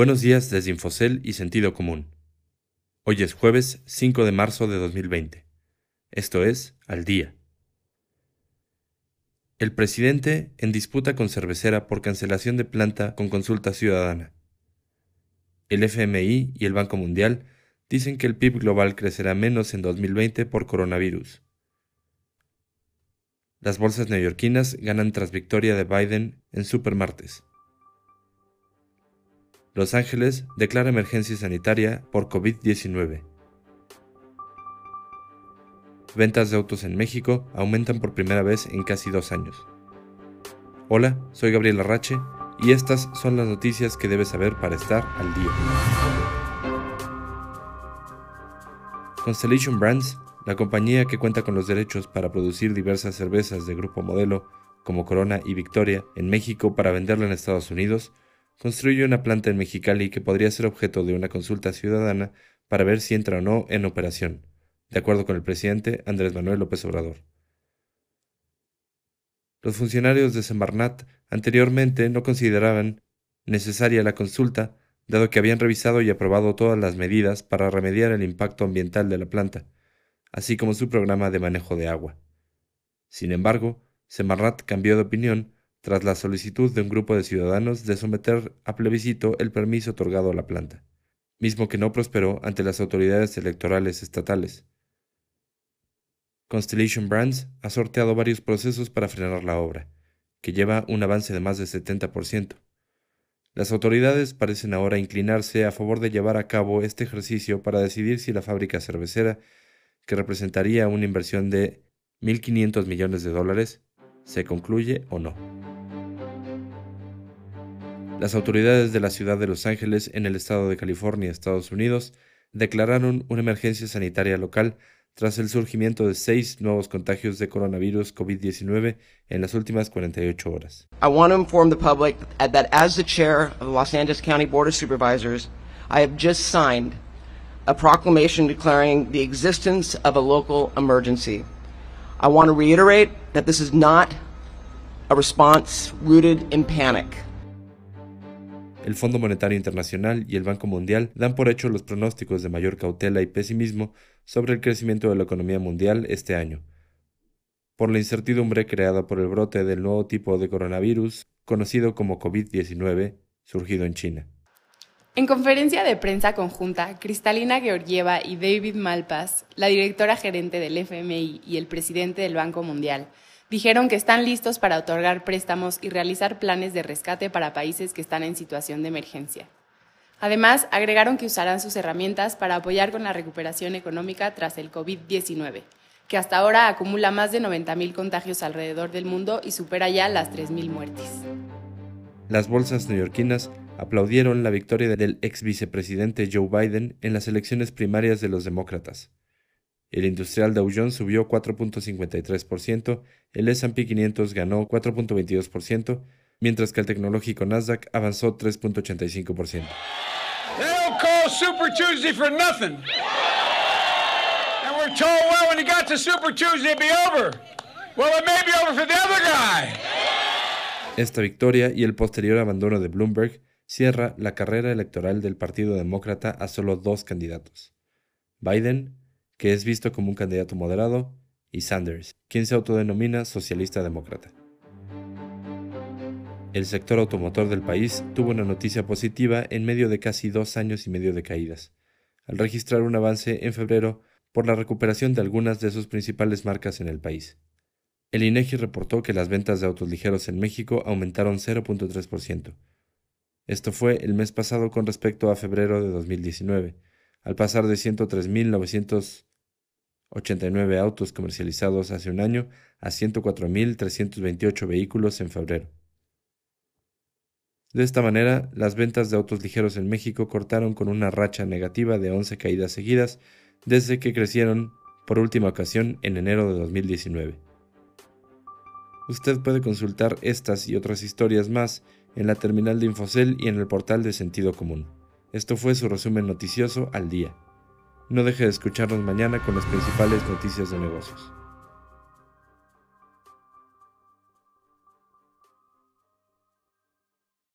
Buenos días desde Infocel y Sentido Común. Hoy es jueves 5 de marzo de 2020. Esto es Al Día. El presidente en disputa con cervecera por cancelación de planta con consulta ciudadana. El FMI y el Banco Mundial dicen que el PIB global crecerá menos en 2020 por coronavirus. Las bolsas neoyorquinas ganan tras victoria de Biden en supermartes. Los Ángeles declara emergencia sanitaria por COVID-19. Ventas de autos en México aumentan por primera vez en casi dos años. Hola, soy Gabriel Arrache y estas son las noticias que debes saber para estar al día. Constellation Brands, la compañía que cuenta con los derechos para producir diversas cervezas de grupo modelo como Corona y Victoria en México para venderla en Estados Unidos, construye una planta en Mexicali que podría ser objeto de una consulta ciudadana para ver si entra o no en operación, de acuerdo con el presidente Andrés Manuel López Obrador. Los funcionarios de Semarnat anteriormente no consideraban necesaria la consulta, dado que habían revisado y aprobado todas las medidas para remediar el impacto ambiental de la planta, así como su programa de manejo de agua. Sin embargo, Semarnat cambió de opinión tras la solicitud de un grupo de ciudadanos de someter a plebiscito el permiso otorgado a la planta, mismo que no prosperó ante las autoridades electorales estatales. Constellation Brands ha sorteado varios procesos para frenar la obra, que lleva un avance de más del 70%. Las autoridades parecen ahora inclinarse a favor de llevar a cabo este ejercicio para decidir si la fábrica cervecera, que representaría una inversión de 1.500 millones de dólares, se concluye o no. Las autoridades de la ciudad de Los Ángeles, en el estado de California, Estados Unidos, declararon una emergencia sanitaria local tras el surgimiento de seis nuevos contagios de coronavirus COVID-19 en las últimas 48 horas. I want to inform the public that as the chair of the Los Angeles County Board of Supervisors, I have just signed a proclamation declaring the existence of a local emergency. I want to reiterate that this is not a response rooted in panic. El Fondo Monetario Internacional y el Banco Mundial dan por hecho los pronósticos de mayor cautela y pesimismo sobre el crecimiento de la economía mundial este año, por la incertidumbre creada por el brote del nuevo tipo de coronavirus conocido como COVID-19, surgido en China. En conferencia de prensa conjunta, Cristalina Georgieva y David Malpass, la directora gerente del FMI y el presidente del Banco Mundial, dijeron que están listos para otorgar préstamos y realizar planes de rescate para países que están en situación de emergencia. Además, agregaron que usarán sus herramientas para apoyar con la recuperación económica tras el COVID-19, que hasta ahora acumula más de 90.000 contagios alrededor del mundo y supera ya las 3.000 muertes. Las bolsas neoyorquinas aplaudieron la victoria del ex vicepresidente Joe Biden en las elecciones primarias de los demócratas. El industrial Dow Jones subió 4.53%, el S&P 500 ganó 4.22%, mientras que el tecnológico Nasdaq avanzó 3.85%. Super Tuesday for nothing. And we're told, well, when you got to Super Tuesday, it'd be over. Well, it may be over for the other guy. Esta victoria y el posterior abandono de Bloomberg cierra la carrera electoral del Partido Demócrata a solo dos candidatos. Biden que es visto como un candidato moderado, y Sanders, quien se autodenomina socialista demócrata. El sector automotor del país tuvo una noticia positiva en medio de casi dos años y medio de caídas, al registrar un avance en febrero por la recuperación de algunas de sus principales marcas en el país. El INEGI reportó que las ventas de autos ligeros en México aumentaron 0.3%. Esto fue el mes pasado con respecto a febrero de 2019, al pasar de 103.900 89 autos comercializados hace un año a 104.328 vehículos en febrero. De esta manera, las ventas de autos ligeros en México cortaron con una racha negativa de 11 caídas seguidas desde que crecieron por última ocasión en enero de 2019. Usted puede consultar estas y otras historias más en la terminal de Infocel y en el portal de Sentido Común. Esto fue su resumen noticioso al día. No deje de escucharnos mañana con las principales noticias de negocios.